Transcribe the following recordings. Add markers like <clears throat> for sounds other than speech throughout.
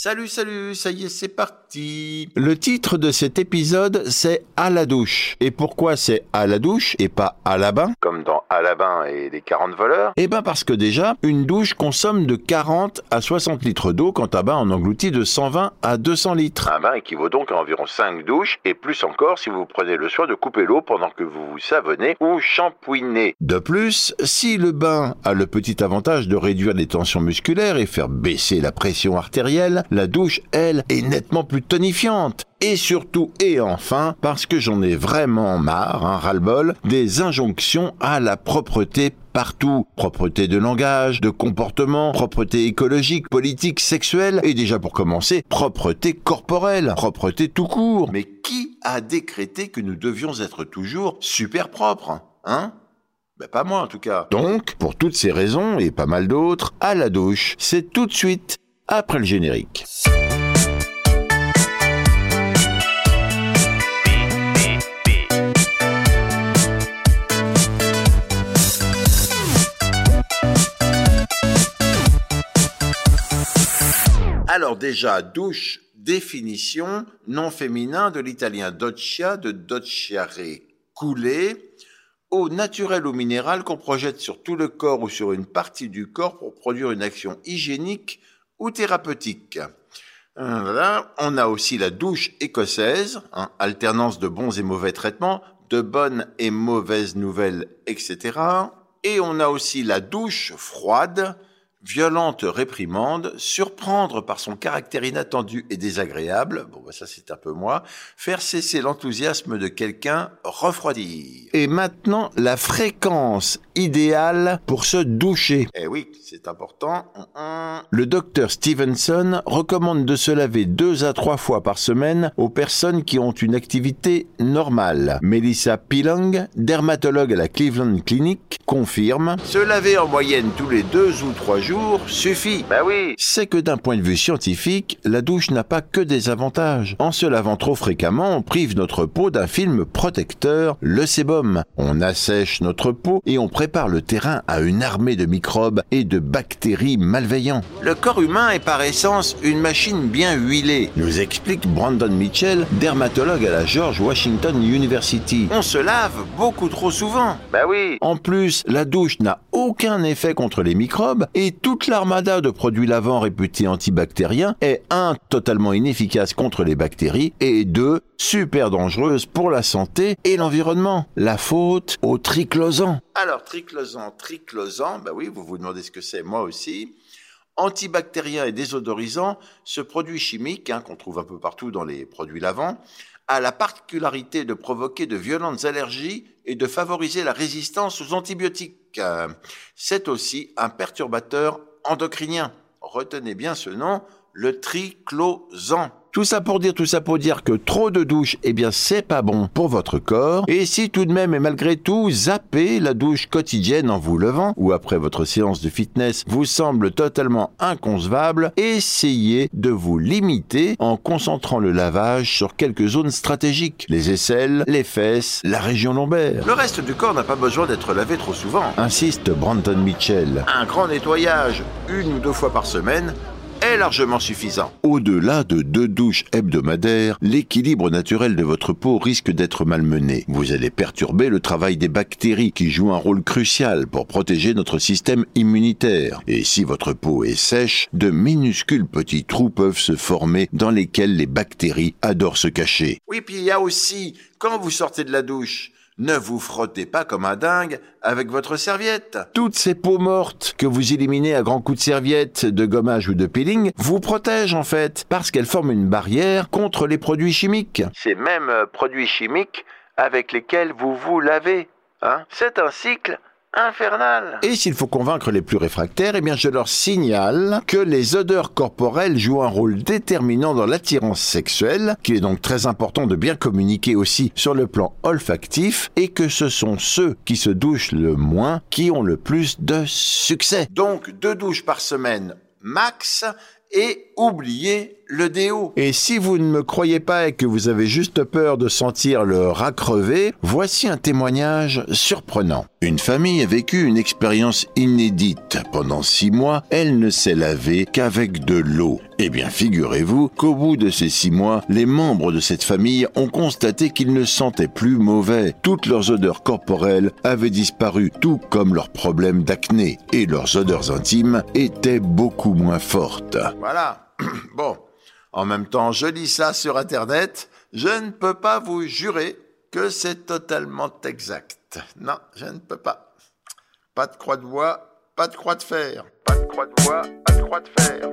Salut, salut, ça y est, c'est parti. Le titre de cet épisode, c'est À la douche. Et pourquoi c'est à la douche et pas à la bain? Comme dans À la bain et les 40 voleurs Eh ben parce que déjà, une douche consomme de 40 à 60 litres d'eau quand un bain en engloutit de 120 à 200 litres. Un bain équivaut donc à environ 5 douches et plus encore si vous prenez le soin de couper l'eau pendant que vous vous savonnez ou shampouinez. De plus, si le bain a le petit avantage de réduire les tensions musculaires et faire baisser la pression artérielle, la douche, elle, est nettement plus tonifiante. Et surtout, et enfin, parce que j'en ai vraiment marre, un ras-le-bol, des injonctions à la propreté partout. Propreté de langage, de comportement, propreté écologique, politique, sexuelle, et déjà pour commencer, propreté corporelle, propreté tout court. Mais qui a décrété que nous devions être toujours super propres Hein? Ben pas moi en tout cas. Donc, pour toutes ces raisons et pas mal d'autres, à la douche, c'est tout de suite après le générique. Alors déjà, douche, définition, nom féminin de l'italien doccia, de docciare, couler, eau naturelle ou minérale qu'on projette sur tout le corps ou sur une partie du corps pour produire une action hygiénique ou thérapeutique. Euh. On a aussi la douche écossaise, hein, alternance de bons et mauvais traitements, de bonnes et mauvaises nouvelles, etc. Et on a aussi la douche froide, violente réprimande, surprendre par son caractère inattendu et désagréable, bon bah ça c'est un peu moi, faire cesser l'enthousiasme de quelqu'un, refroidir. Et maintenant, la fréquence idéale pour se doucher. Eh oui, c'est important. Le docteur Stevenson recommande de se laver deux à trois fois par semaine aux personnes qui ont une activité normale. Melissa Pilong, dermatologue à la Cleveland Clinic, confirme Se laver en moyenne tous les deux ou trois jours suffit. Bah oui C'est que d'un point de vue scientifique, la douche n'a pas que des avantages. En se lavant trop fréquemment, on prive notre peau d'un film protecteur, le sébum. On assèche notre peau et on prépare le terrain à une armée de microbes et de bactéries malveillants. Le corps humain est par essence une machine bien huilée, nous explique Brandon Mitchell, dermatologue à la George Washington University. On se lave beaucoup trop souvent. Bah oui En plus, la douche n'a aucun effet contre les microbes et toute l'armada de produits lavants réputés antibactériens est un totalement inefficace contre les bactéries et deux super dangereuse pour la santé et l'environnement. La faute au triclosan. Alors triclosan, triclosan, bah oui, vous vous demandez ce que c'est, moi aussi. Antibactérien et désodorisant, ce produit chimique hein, qu'on trouve un peu partout dans les produits lavants a la particularité de provoquer de violentes allergies et de favoriser la résistance aux antibiotiques. Euh, C'est aussi un perturbateur endocrinien. Retenez bien ce nom, le triclosan. Tout ça pour dire, tout ça pour dire que trop de douche, eh bien, c'est pas bon pour votre corps. Et si tout de même et malgré tout, zapper la douche quotidienne en vous levant ou après votre séance de fitness vous semble totalement inconcevable, essayez de vous limiter en concentrant le lavage sur quelques zones stratégiques. Les aisselles, les fesses, la région lombaire. Le reste du corps n'a pas besoin d'être lavé trop souvent, insiste Brandon Mitchell. Un grand nettoyage, une ou deux fois par semaine, est largement suffisant. Au-delà de deux douches hebdomadaires, l'équilibre naturel de votre peau risque d'être malmené. Vous allez perturber le travail des bactéries qui jouent un rôle crucial pour protéger notre système immunitaire. Et si votre peau est sèche, de minuscules petits trous peuvent se former dans lesquels les bactéries adorent se cacher. Oui, puis il y a aussi, quand vous sortez de la douche, ne vous frottez pas comme un dingue avec votre serviette. Toutes ces peaux mortes que vous éliminez à grands coups de serviette, de gommage ou de peeling vous protègent en fait parce qu'elles forment une barrière contre les produits chimiques. Ces mêmes euh, produits chimiques avec lesquels vous vous lavez. Hein C'est un cycle Et s'il faut convaincre les plus réfractaires, eh bien je leur signale que les odeurs corporelles jouent un rôle déterminant dans l'attirance sexuelle, qu'il est donc très important de bien communiquer aussi sur le plan olfactif, et que ce sont ceux qui se douchent le moins qui ont le plus de succès. Donc deux douches par semaine max, et oubliez le déo. Et si vous ne me croyez pas et que vous avez juste peur de sentir le rat crevé, voici un témoignage surprenant. Une famille a vécu une expérience inédite. Pendant six mois, elle ne s'est lavée qu'avec de l'eau. Eh bien, figurez-vous qu'au bout de ces six mois, les membres de cette famille ont constaté qu'ils ne sentaient plus mauvais. Toutes leurs odeurs corporelles avaient disparu, tout comme leurs problèmes d'acné. Et leurs odeurs intimes étaient beaucoup moins fortes. Voilà. <clears throat> bon. En même temps, je lis ça sur Internet. Je ne peux pas vous jurer que c'est totalement exact. Non, je ne peux pas. Pas de croix de bois, pas de croix de fer. Pas de croix de bois, pas de croix de fer.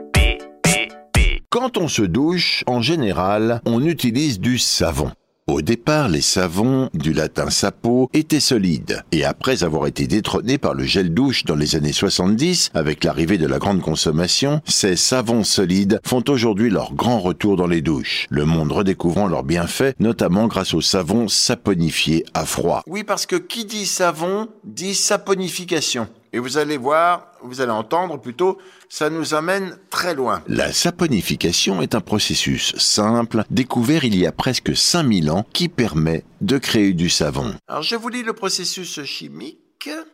Quand on se douche, en général, on utilise du savon. Au départ, les savons, du latin sapo, étaient solides, et après avoir été détrônés par le gel douche dans les années 70, avec l'arrivée de la grande consommation, ces savons solides font aujourd'hui leur grand retour dans les douches, le monde redécouvrant leurs bienfaits, notamment grâce aux savons saponifiés à froid. Oui, parce que qui dit savon dit saponification. Et vous allez voir, vous allez entendre plutôt, ça nous amène très loin. La saponification est un processus simple, découvert il y a presque 5000 ans, qui permet de créer du savon. Alors je vous lis le processus chimique.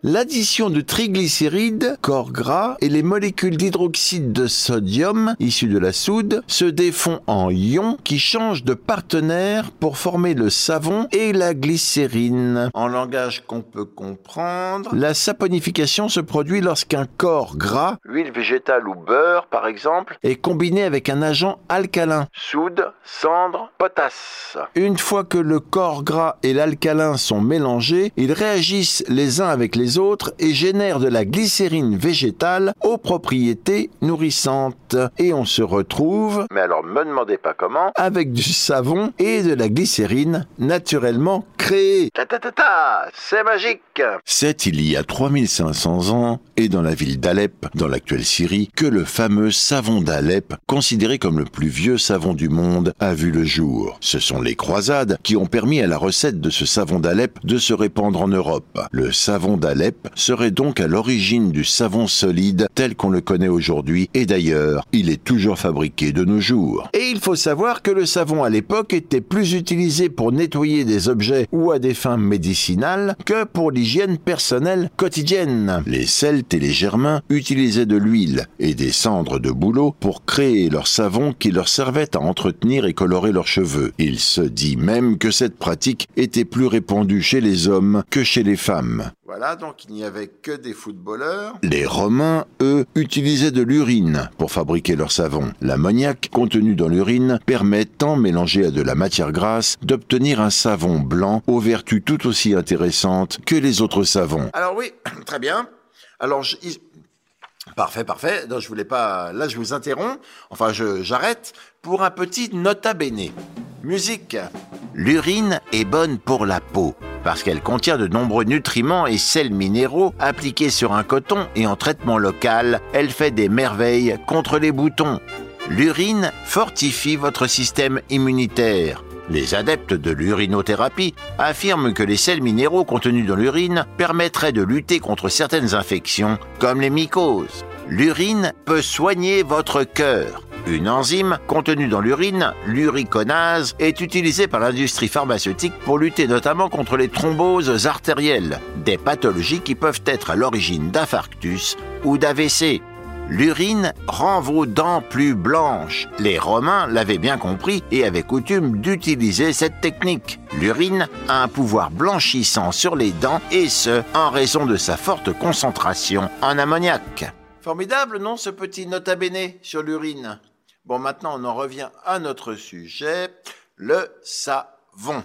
L'addition de triglycérides, corps gras, et les molécules d'hydroxyde de sodium, issues de la soude, se défont en ions qui changent de partenaire pour former le savon et la glycérine. En langage qu'on peut comprendre, La saponification se produit lorsqu'un corps gras huile végétale ou beurre par exemple, est combiné avec un agent alcalin. soude, cendre, potasse. Une fois que le corps gras et l'alcalin sont mélangés, ils réagissent les uns avec les autres et génèrent de la glycérine végétale aux propriétés nourrissantes. Et on se retrouve Mais alors me demandez pas comment. avec du savon et de la glycérine naturellement créée. Ta ta ta ta, c'est magique. C'est il y a 3500 ans et dans la ville d'Alep, dans l'actuelle Syrie, que le fameux savon d'Alep, considéré comme le plus vieux savon du monde, a vu le jour. Ce sont les croisades qui ont permis à la recette de ce savon d'Alep de se répandre en Europe. Le savon d'Alep serait donc à l'origine du savon solide tel qu'on le connaît aujourd'hui et d'ailleurs, il est toujours fabriqué de nos jours. Et il faut savoir que le savon à l'époque était plus utilisé pour nettoyer des objets ou à des fins médicinales que pour l'hygiène personnelle quotidienne. Les Celtes et les Germains utilisaient de l'huile et des cendres de bouleau pour créer leur savon qui leur servait à entretenir et colorer leurs cheveux. Il se dit même que cette pratique était plus répandue chez les hommes que chez les femmes. Voilà, donc il n'y avait que des footballeurs. Les Romains, eux, utilisaient de l'urine pour fabriquer leur savon. L'ammoniac contenu dans l'urine permet, tant mélangé à de la matière grasse, d'obtenir un savon blanc aux vertus tout aussi intéressantes que les autres savons. Alors oui, <coughs> très bien. Alors je- parfait, parfait. Non, je voulais pas. Là, je vous interromps. Enfin, je j'arrête pour un petit nota bene. Musique. L'urine est bonne pour la peau parce qu'elle contient de nombreux nutriments et sels minéraux appliqués sur un coton et en traitement local, elle fait des merveilles contre les boutons. L'urine fortifie votre système immunitaire. Les adeptes de l'urinothérapie affirment que les sels minéraux contenus dans l'urine permettraient de lutter contre certaines infections, comme les mycoses. L'urine peut soigner votre cœur. Une enzyme contenue dans l'urine, l'uriconase, est utilisée par l'industrie pharmaceutique pour lutter notamment contre les thromboses artérielles, des pathologies qui peuvent être à l'origine d'infarctus ou d'AVC. L'urine rend vos dents plus blanches. Les Romains l'avaient bien compris et avaient coutume d'utiliser cette technique. L'urine a un pouvoir blanchissant sur les dents et ce, en raison de sa forte concentration en ammoniac. Formidable, non, ce petit nota bene sur l'urine? Bon, maintenant, on en revient à notre sujet, le savon.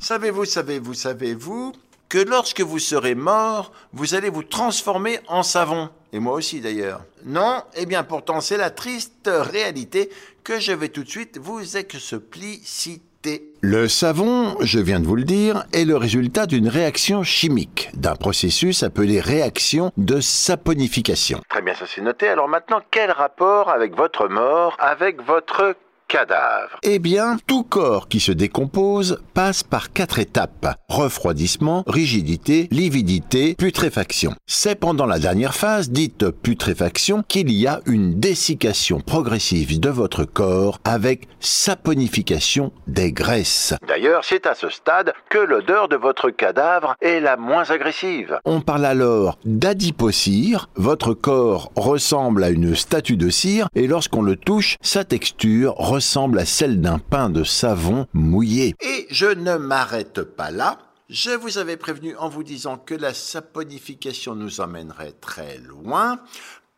Savez-vous, savez-vous, savez-vous que lorsque vous serez mort, vous allez vous transformer en savon? Et moi aussi d'ailleurs. Non? Eh bien pourtant, c'est la triste réalité que je vais tout de suite vous expliciter. Le savon, je viens de vous le dire, est le résultat d'une réaction chimique, d'un processus appelé réaction de saponification. Très bien, ça c'est noté. Alors maintenant, quel rapport avec votre mort, avec votre cadavre Eh bien, tout corps qui se décompose passe par quatre étapes. Refroidissement, rigidité, lividité, putréfaction. C'est pendant la dernière phase, dite putréfaction, qu'il y a une dessiccation progressive de votre corps avec saponification des graisses. D'ailleurs, c'est à ce stade que l'odeur de votre cadavre est la moins agressive. On parle alors d'adipocire. Votre corps ressemble à une statue de cire et lorsqu'on le touche, sa texture ressemble à celle d'un pain de savon mouillé. Et je ne m'arrête pas là. Je vous avais prévenu en vous disant que la saponification nous emmènerait très loin.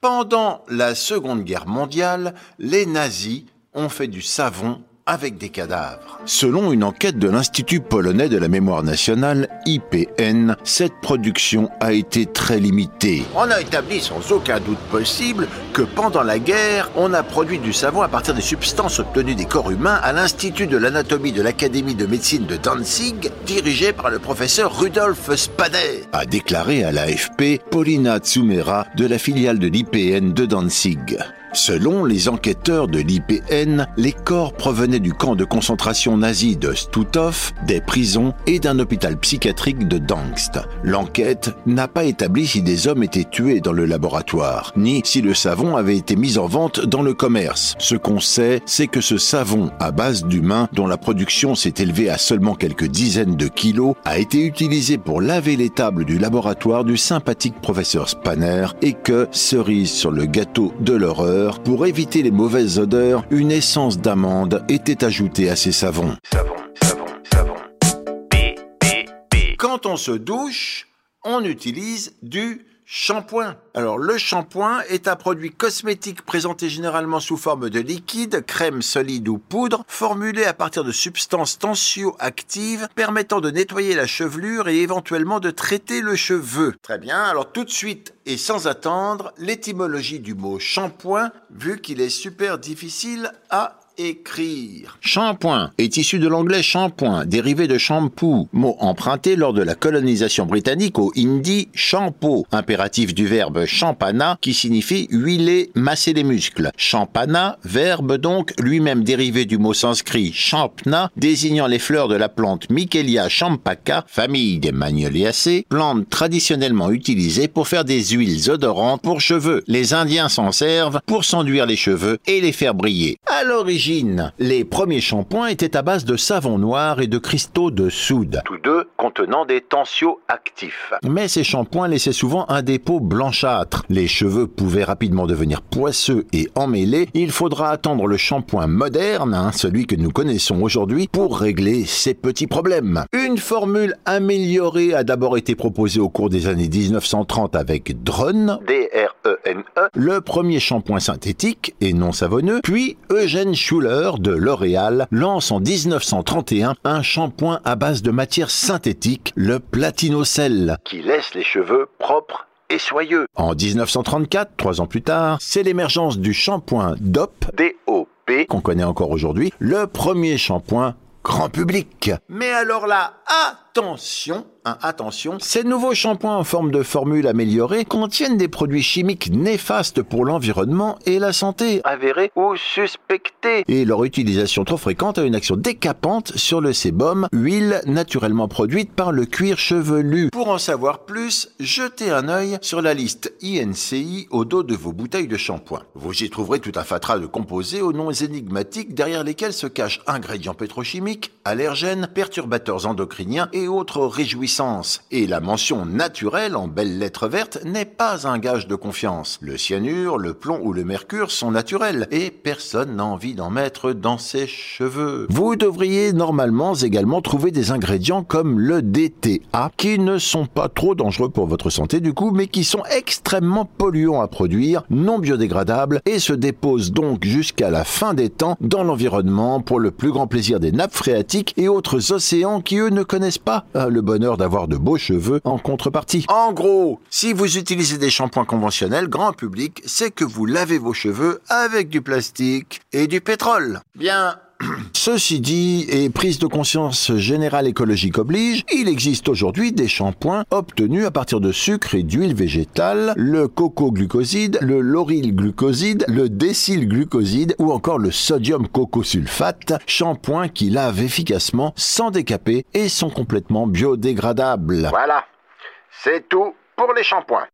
Pendant la Seconde Guerre mondiale, les nazis ont fait du savon avec des cadavres. Selon une enquête de l'Institut polonais de la mémoire nationale, IPN, cette production a été très limitée. On a établi sans aucun doute possible que pendant la guerre, on a produit du savon à partir des substances obtenues des corps humains à l'Institut de l'anatomie de l'Académie de médecine de Danzig, dirigé par le professeur Rudolf Spader. A déclaré à l'AFP Paulina Tsumera de la filiale de l'IPN de Danzig. Selon les enquêteurs de l'IPN, les corps provenaient du camp de concentration nazi de Stutov, des prisons et d'un hôpital psychiatrique de Dangst. L'enquête n'a pas établi si des hommes étaient tués dans le laboratoire, ni si le savon avait été mis en vente dans le commerce. Ce qu'on sait, c'est que ce savon à base d'humains, dont la production s'est élevée à seulement quelques dizaines de kilos, a été utilisé pour laver les tables du laboratoire du sympathique professeur Spanner et que, cerise sur le gâteau de l'horreur, pour éviter les mauvaises odeurs, une essence d'amande était ajoutée à ces savons. Savon, savon, savon. Quand on se douche, on utilise du Shampoing. Alors le shampoing est un produit cosmétique présenté généralement sous forme de liquide, crème solide ou poudre, formulé à partir de substances tensioactives permettant de nettoyer la chevelure et éventuellement de traiter le cheveu. Très bien, alors tout de suite et sans attendre, l'étymologie du mot shampoing, vu qu'il est super difficile à écrire. Shampoing est issu de l'anglais shampoing, dérivé de shampoo, mot emprunté lors de la colonisation britannique au hindi shampoo, impératif du verbe champana qui signifie huiler, masser les muscles. Champana, verbe donc lui-même dérivé du mot sanskrit champna, désignant les fleurs de la plante Michelia champaka, famille des Magnoliaceae, plante traditionnellement utilisée pour faire des huiles odorantes pour cheveux. Les Indiens s'en servent pour s'enduire les cheveux et les faire briller. À l'origine, les premiers shampoings étaient à base de savon noir et de cristaux de soude, tous deux contenant des tensioactifs. Mais ces shampoings laissaient souvent un dépôt blanchâtre. Les cheveux pouvaient rapidement devenir poisseux et emmêlés. Il faudra attendre le shampoing moderne, hein, celui que nous connaissons aujourd'hui, pour régler ces petits problèmes. Une formule améliorée a d'abord été proposée au cours des années 1930 avec Drone, D-R-E-N-E, -E, le premier shampoing synthétique et non savonneux, puis Eugène De L'Oréal lance en 1931 un shampoing à base de matière synthétique, le Platinocell, qui laisse les cheveux propres et soyeux. En 1934, trois ans plus tard, c'est l'émergence du shampoing DOP, D-O-P, qu'on connaît encore aujourd'hui, le premier shampoing grand public. Mais alors là, attention, attention, ces nouveaux shampoings en forme de formule améliorée contiennent des produits chimiques néfastes pour l'environnement et la santé, avérés ou suspectés. Et leur utilisation trop fréquente a une action décapante sur le sébum, huile naturellement produite par le cuir chevelu. Pour en savoir plus, jetez un œil sur la liste INCI au dos de vos bouteilles de shampoing. Vous y trouverez tout un fatras de composés aux noms énigmatiques derrière lesquels se cachent ingrédients pétrochimiques, allergènes, perturbateurs endocriniens et autres Et la mention naturelle en belles lettres vertes n'est pas un gage de confiance. Le cyanure, le plomb ou le mercure sont naturels et personne n'a envie d'en mettre dans ses cheveux. Vous devriez normalement également trouver des ingrédients comme le DTA qui ne sont pas trop dangereux pour votre santé du coup mais qui sont extrêmement polluants à produire, non biodégradables et se déposent donc jusqu'à la fin des temps dans l'environnement pour le plus grand plaisir des nappes phréatiques et autres océans qui eux ne connaissent pas euh, le bonheur d'avoir de beaux cheveux en contrepartie. En gros, si vous utilisez des shampoings conventionnels, grand public, c'est que vous lavez vos cheveux avec du plastique et du pétrole. Bien, Ceci dit, et prise de conscience générale écologique oblige, il existe aujourd'hui des shampoings obtenus à partir de sucre et d'huile végétale, le coco-glucoside, le lauryl-glucoside, le décyl-glucoside ou encore le sodium cocosulfate, shampoings qui lavent efficacement sans décaper et sont complètement biodégradables. Voilà, c'est tout pour les shampoings.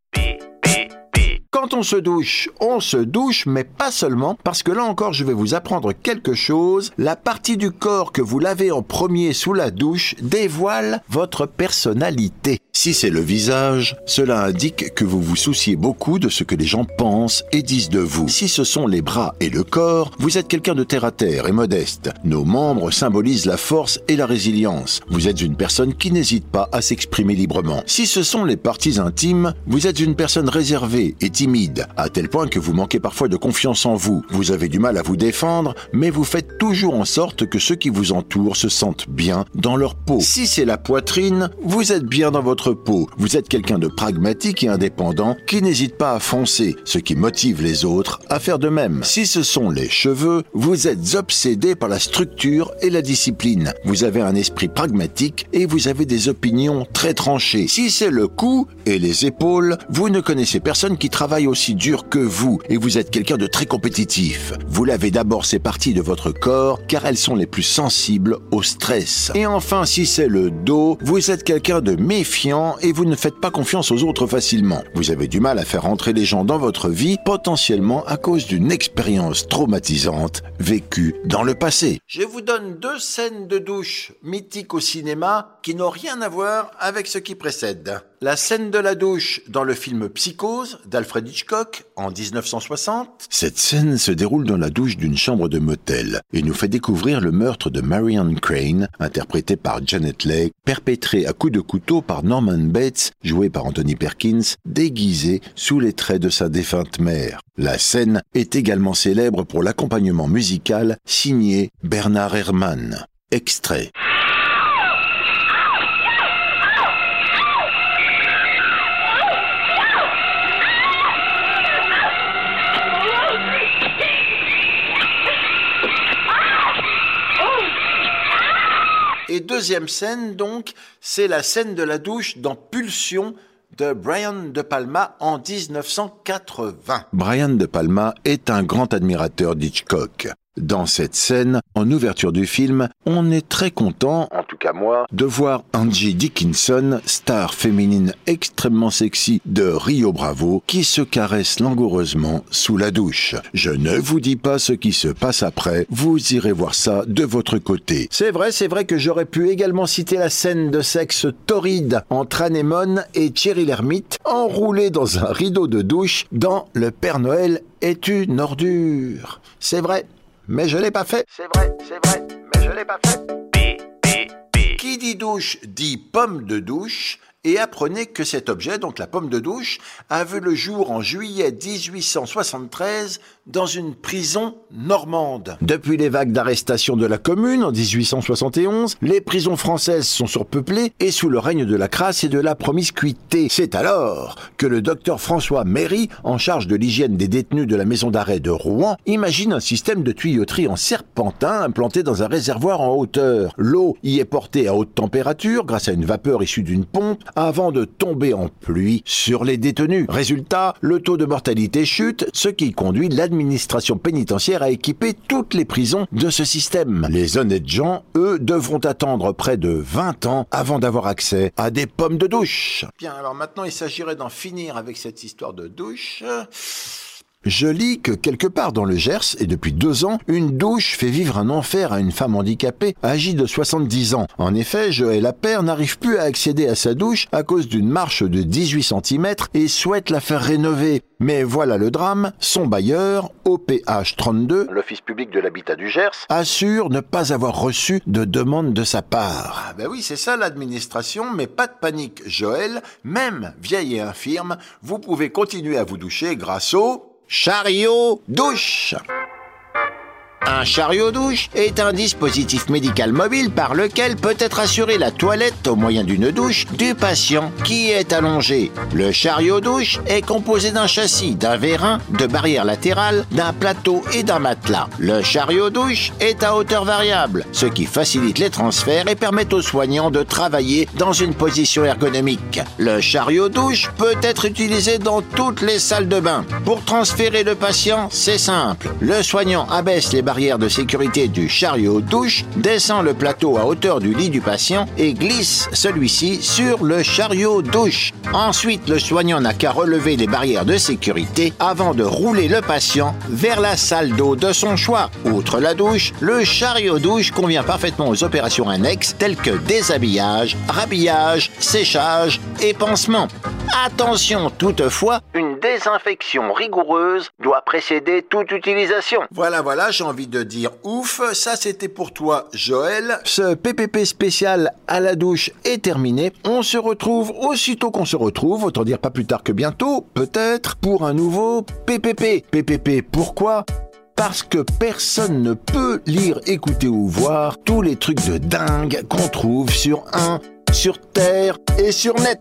Quand on se douche, on se douche, mais pas seulement, parce que là encore, je vais vous apprendre quelque chose. La partie du corps que vous lavez en premier sous la douche dévoile votre personnalité. Si c'est le visage, cela indique que vous vous souciez beaucoup de ce que les gens pensent et disent de vous. Si ce sont les bras et le corps, vous êtes quelqu'un de terre à terre et modeste. Nos membres symbolisent la force et la résilience. Vous êtes une personne qui n'hésite pas à s'exprimer librement. Si ce sont les parties intimes, vous êtes une personne réservée et timide, à tel point que vous manquez parfois de confiance en vous. Vous avez du mal à vous défendre, mais vous faites toujours en sorte que ceux qui vous entourent se sentent bien dans leur peau. Si c'est la poitrine, vous êtes bien dans votre peau. Vous êtes quelqu'un de pragmatique et indépendant qui n'hésite pas à foncer, ce qui motive les autres à faire de même. Si ce sont les cheveux, vous êtes obsédé par la structure et la discipline. Vous avez un esprit pragmatique et vous avez des opinions très tranchées. Si c'est le cou et les épaules, vous ne connaissez personne qui travaille aussi dur que vous et vous êtes quelqu'un de très compétitif. Vous lavez d'abord ces parties de votre corps car elles sont les plus sensibles au stress. Et enfin, si c'est le dos, vous êtes quelqu'un de méfiant et vous ne faites pas confiance aux autres facilement. Vous avez du mal à faire entrer les gens dans votre vie, potentiellement à cause d'une expérience traumatisante vécue dans le passé. Je vous donne deux scènes de douche mythiques au cinéma qui n'ont rien à voir avec ce qui précède. La scène de la douche dans le film Psychose d'Alfred Hitchcock en 1960. Cette scène se déroule dans la douche d'une chambre de motel et nous fait découvrir le meurtre de Marianne Crane, interprété par Janet Leigh, perpétré à coups de couteau par Norman Bates, joué par Anthony Perkins, déguisé sous les traits de sa défunte mère. La scène est également célèbre pour l'accompagnement musical signé Bernard Herrmann. Extrait. Et deuxième scène, donc, c'est la scène de la douche dans Pulsion de Brian De Palma en 1980. Brian De Palma est un grand admirateur d'Hitchcock. Dans cette scène, en ouverture du film, on est très content, en tout cas moi, de voir Angie Dickinson, star féminine extrêmement sexy de Rio Bravo, qui se caresse langoureusement sous la douche. Je ne vous dis pas ce qui se passe après, vous irez voir ça de votre côté. C'est vrai, c'est vrai que j'aurais pu également citer la scène de sexe torride entre Anémone et Thierry Lhermitte, enroulés dans un rideau de douche dans Le Père Noël est une ordure. C'est vrai mais je l'ai pas fait. C'est vrai, c'est vrai, mais je l'ai pas fait. Qui dit douche dit pomme de douche, et apprenez que cet objet, donc la pomme de douche, a vu le jour en juillet 1873 dans une prison normande. Depuis les vagues d'arrestation de la commune en 1871, les prisons françaises sont surpeuplées et sous le règne de la crasse et de la promiscuité. C'est alors que le docteur François Méry, en charge de l'hygiène des détenus de la maison d'arrêt de Rouen, imagine un système de tuyauterie en serpentin implanté dans un réservoir en hauteur. L'eau y est portée à haute température grâce à une vapeur issue d'une pompe avant de tomber en pluie sur les détenus. Résultat, le taux de mortalité chute, ce qui conduit l'administration pénitentiaire à équiper toutes les prisons de ce système. Les honnêtes gens, eux, devront attendre près de 20 ans avant d'avoir accès à des pommes de douche. Bien, alors maintenant il s'agirait d'en finir avec cette histoire de douche. Je lis que quelque part dans le Gers, et depuis deux ans, une douche fait vivre un enfer à une femme handicapée âgée de 70 ans. En effet, Joël Appert n'arrive plus à accéder à sa douche à cause d'une marche de 18 cm et souhaite la faire rénover. Mais voilà le drame, son bailleur, OPH 32, l'Office public de l'habitat du Gers, assure ne pas avoir reçu de demande de sa part. Ah ben oui, c'est ça l'administration, mais pas de panique, Joël, même vieille et infirme, vous pouvez continuer à vous doucher grâce au chariot douche. Un chariot douche est un dispositif médical mobile par lequel peut être assurée la toilette au moyen d'une douche du patient qui est allongé. Le chariot douche est composé d'un châssis, d'un vérin, de barrières latérales, d'un plateau et d'un matelas. Le chariot douche est à hauteur variable, ce qui facilite les transferts et permet aux soignants de travailler dans une position ergonomique. Le chariot douche peut être utilisé dans toutes les salles de bain. Pour transférer le patient, c'est simple. Le soignant abaisse les barrières de sécurité du chariot douche, descend le plateau à hauteur du lit du patient et glisse celui-ci sur le chariot douche. Ensuite, le soignant n'a qu'à relever les barrières de sécurité avant de rouler le patient vers la salle d'eau de son choix. Outre la douche, le chariot douche convient parfaitement aux opérations annexes telles que déshabillage, rhabillage, séchage et pansement. Attention toutefois, une désinfection rigoureuse doit précéder toute utilisation. Voilà, voilà, j'ai envie de dire ouf. Ça, c'était pour toi, Joël. Ce PPP spécial à la douche est terminé. On se retrouve aussitôt qu'on se retrouve, autant dire pas plus tard que bientôt, peut-être, pour un nouveau PPP. PPP, pourquoi? Parce que personne ne peut lire, écouter ou voir tous les trucs de dingue qu'on trouve sur un, sur Terre et sur Net.